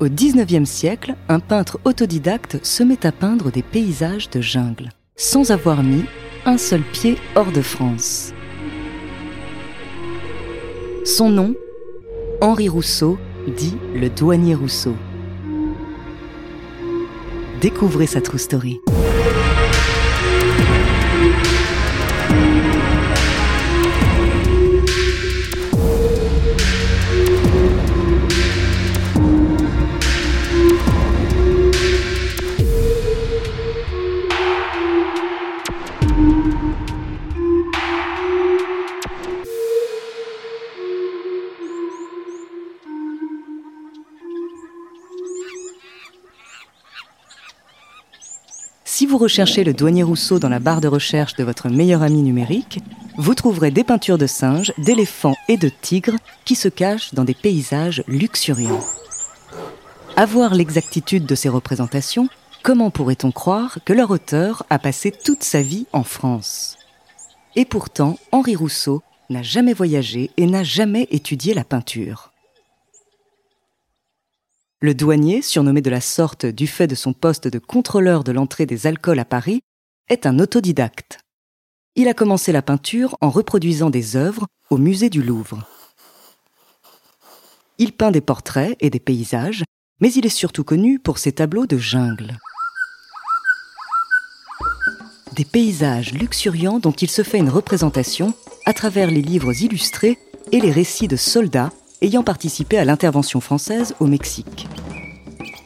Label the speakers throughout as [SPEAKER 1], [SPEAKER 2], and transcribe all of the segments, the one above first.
[SPEAKER 1] Au XIXe siècle, un peintre autodidacte se met à peindre des paysages de jungle, sans avoir mis un seul pied hors de France. Son nom Henri Rousseau, dit le douanier Rousseau. Découvrez sa true story. Si vous recherchez le douanier Rousseau dans la barre de recherche de votre meilleur ami numérique, vous trouverez des peintures de singes, d'éléphants et de tigres qui se cachent dans des paysages luxuriants. À voir l'exactitude de ces représentations, comment pourrait-on croire que leur auteur a passé toute sa vie en France? Et pourtant, Henri Rousseau n'a jamais voyagé et n'a jamais étudié la peinture. Le douanier, surnommé de la sorte du fait de son poste de contrôleur de l'entrée des alcools à Paris, est un autodidacte. Il a commencé la peinture en reproduisant des œuvres au musée du Louvre. Il peint des portraits et des paysages, mais il est surtout connu pour ses tableaux de jungle. Des paysages luxuriants dont il se fait une représentation à travers les livres illustrés et les récits de soldats ayant participé à l'intervention française au Mexique.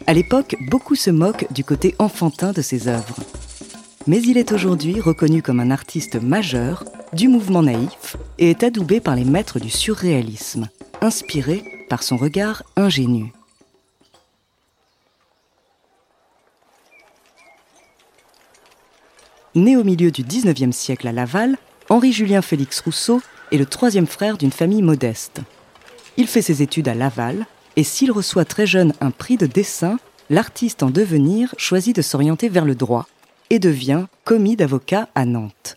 [SPEAKER 1] À l'époque, beaucoup se moquent du côté enfantin de ses œuvres. Mais il est aujourd'hui reconnu comme un artiste majeur du mouvement naïf et est adoubé par les maîtres du surréalisme, inspiré par son regard ingénu. Né au milieu du XIXe siècle à Laval, Henri-Julien Félix Rousseau est le troisième frère d'une famille modeste. Il fait ses études à Laval et s'il reçoit très jeune un prix de dessin, l'artiste en devenir choisit de s'orienter vers le droit et devient commis d'avocat à Nantes.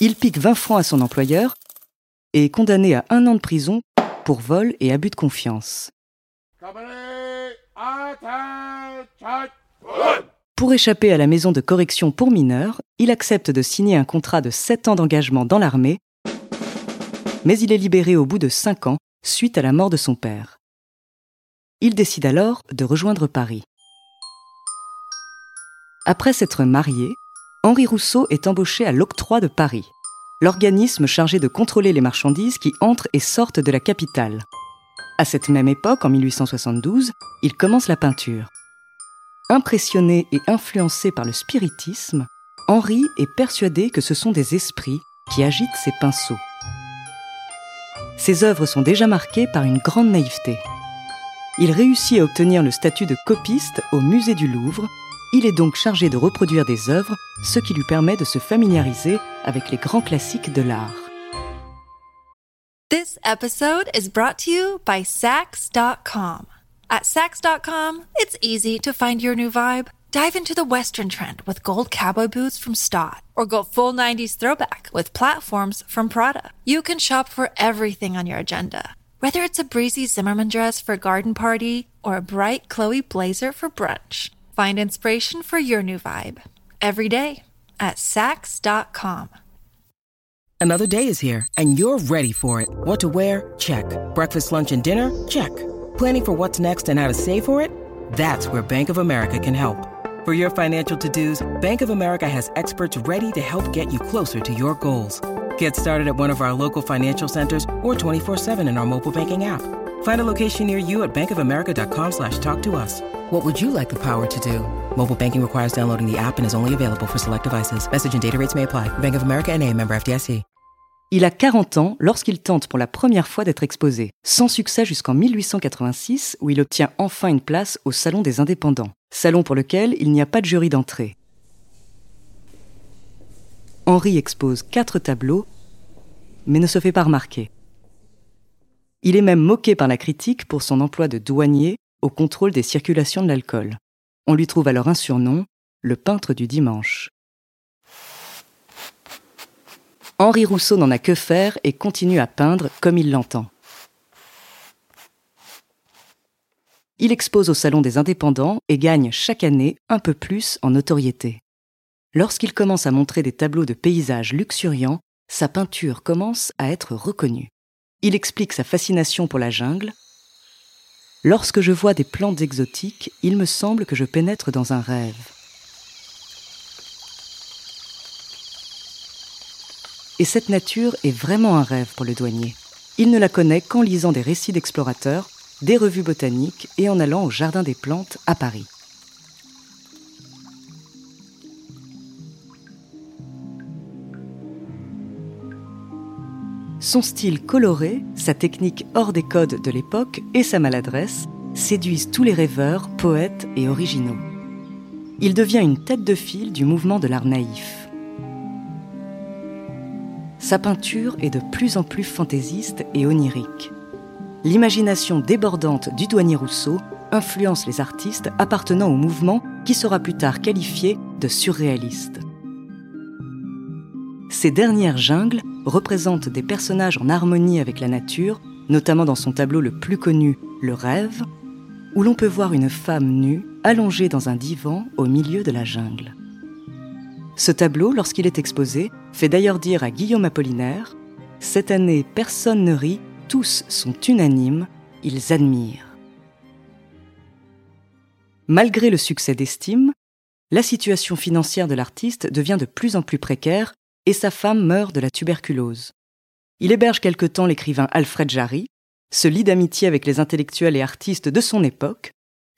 [SPEAKER 1] Il pique 20 francs à son employeur et est condamné à un an de prison pour vol et abus de confiance. Pour échapper à la maison de correction pour mineurs, il accepte de signer un contrat de 7 ans d'engagement dans l'armée, mais il est libéré au bout de 5 ans suite à la mort de son père. Il décide alors de rejoindre Paris. Après s'être marié, Henri Rousseau est embauché à l'Octroi de Paris, l'organisme chargé de contrôler les marchandises qui entrent et sortent de la capitale. À cette même époque, en 1872, il commence la peinture. Impressionné et influencé par le spiritisme, Henri est persuadé que ce sont des esprits qui agitent ses pinceaux. Ses œuvres sont déjà marquées par une grande naïveté. Il réussit à obtenir le statut de copiste au musée du Louvre. Il est donc chargé de reproduire des œuvres, ce qui lui permet de se familiariser avec les grands classiques de l'art.
[SPEAKER 2] This episode is brought to you by Sax.com. At Sax.com, it's easy to find your new vibe. Dive into the Western trend with gold cowboy boots from Stott, or go full 90s throwback with platforms from Prada. You can shop for everything on your agenda, whether it's a breezy Zimmerman dress for a garden party or a bright Chloe blazer for brunch. Find inspiration for your new vibe every day at Sax.com.
[SPEAKER 3] Another day is here, and you're ready for it. What to wear? Check. Breakfast, lunch, and dinner? Check. Planning for what's next and how to save for it? That's where Bank of America can help. For your financial to dos, Bank of America has experts ready to help get you closer to your goals. Get started at one of our local financial centers or 24-7 in our mobile banking app. Find a location near you at bankofamerica.com slash talk to us. What would you like the power to do? Mobile banking requires downloading the app and is only available for select devices. Message and data rates may apply. Bank of America and a member FDIC.
[SPEAKER 1] Il a 40 ans lorsqu'il tente pour la première fois d'être exposé, sans succès jusqu'en 1886 où il obtient enfin une place au Salon des Indépendants, salon pour lequel il n'y a pas de jury d'entrée. Henri expose quatre tableaux, mais ne se fait pas remarquer. Il est même moqué par la critique pour son emploi de douanier au contrôle des circulations de l'alcool. On lui trouve alors un surnom, le peintre du dimanche. Henri Rousseau n'en a que faire et continue à peindre comme il l'entend. Il expose au Salon des Indépendants et gagne chaque année un peu plus en notoriété. Lorsqu'il commence à montrer des tableaux de paysages luxuriants, sa peinture commence à être reconnue. Il explique sa fascination pour la jungle. Lorsque je vois des plantes exotiques, il me semble que je pénètre dans un rêve. Et cette nature est vraiment un rêve pour le douanier. Il ne la connaît qu'en lisant des récits d'explorateurs, des revues botaniques et en allant au Jardin des plantes à Paris. Son style coloré, sa technique hors des codes de l'époque et sa maladresse séduisent tous les rêveurs, poètes et originaux. Il devient une tête de file du mouvement de l'art naïf. Sa peinture est de plus en plus fantaisiste et onirique. L'imagination débordante du douanier Rousseau influence les artistes appartenant au mouvement qui sera plus tard qualifié de surréaliste. Ces dernières jungles représentent des personnages en harmonie avec la nature, notamment dans son tableau le plus connu, Le Rêve, où l'on peut voir une femme nue allongée dans un divan au milieu de la jungle. Ce tableau, lorsqu'il est exposé, fait d'ailleurs dire à Guillaume Apollinaire Cette année, personne ne rit, tous sont unanimes, ils admirent. Malgré le succès d'estime, la situation financière de l'artiste devient de plus en plus précaire et sa femme meurt de la tuberculose. Il héberge quelque temps l'écrivain Alfred Jarry, se lie d'amitié avec les intellectuels et artistes de son époque,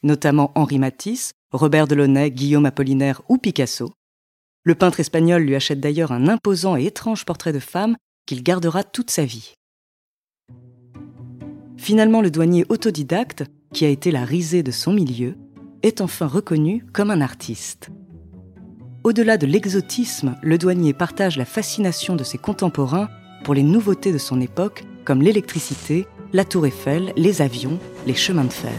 [SPEAKER 1] notamment Henri Matisse, Robert Delaunay, Guillaume Apollinaire ou Picasso. Le peintre espagnol lui achète d'ailleurs un imposant et étrange portrait de femme qu'il gardera toute sa vie. Finalement, le douanier autodidacte, qui a été la risée de son milieu, est enfin reconnu comme un artiste. Au-delà de l'exotisme, le douanier partage la fascination de ses contemporains pour les nouveautés de son époque, comme l'électricité, la tour Eiffel, les avions, les chemins de fer.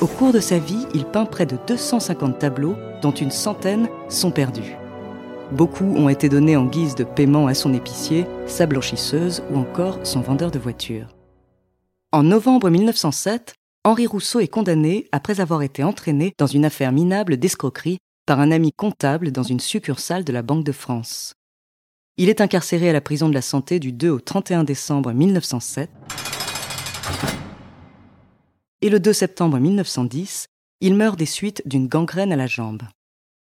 [SPEAKER 1] Au cours de sa vie, il peint près de 250 tableaux, dont une centaine sont perdus. Beaucoup ont été donnés en guise de paiement à son épicier, sa blanchisseuse ou encore son vendeur de voitures. En novembre 1907, Henri Rousseau est condamné après avoir été entraîné dans une affaire minable d'escroquerie par un ami comptable dans une succursale de la Banque de France. Il est incarcéré à la prison de la Santé du 2 au 31 décembre 1907. Et le 2 septembre 1910, il meurt des suites d'une gangrène à la jambe.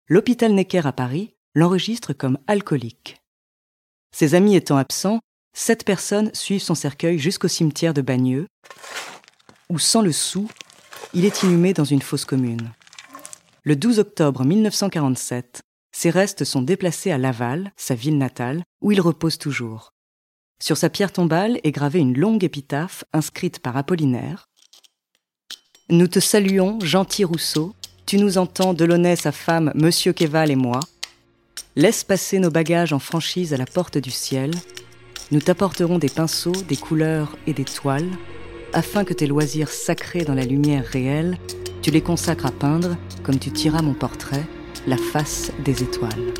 [SPEAKER 1] L'hôpital Necker à Paris l'enregistre comme alcoolique. Ses amis étant absents, sept personnes suivent son cercueil jusqu'au cimetière de Bagneux, où sans le sou, il est inhumé dans une fosse commune. Le 12 octobre 1947, ses restes sont déplacés à Laval, sa ville natale, où il repose toujours. Sur sa pierre tombale est gravée une longue épitaphe inscrite par Apollinaire. Nous te saluons, gentil Rousseau, tu nous entends, Delaunay, sa femme, Monsieur Keval et moi. Laisse passer nos bagages en franchise à la porte du ciel. Nous t'apporterons des pinceaux, des couleurs et des toiles afin que tes loisirs sacrés dans la lumière réelle, tu les consacres à peindre, comme tu tiras mon portrait, la face des étoiles.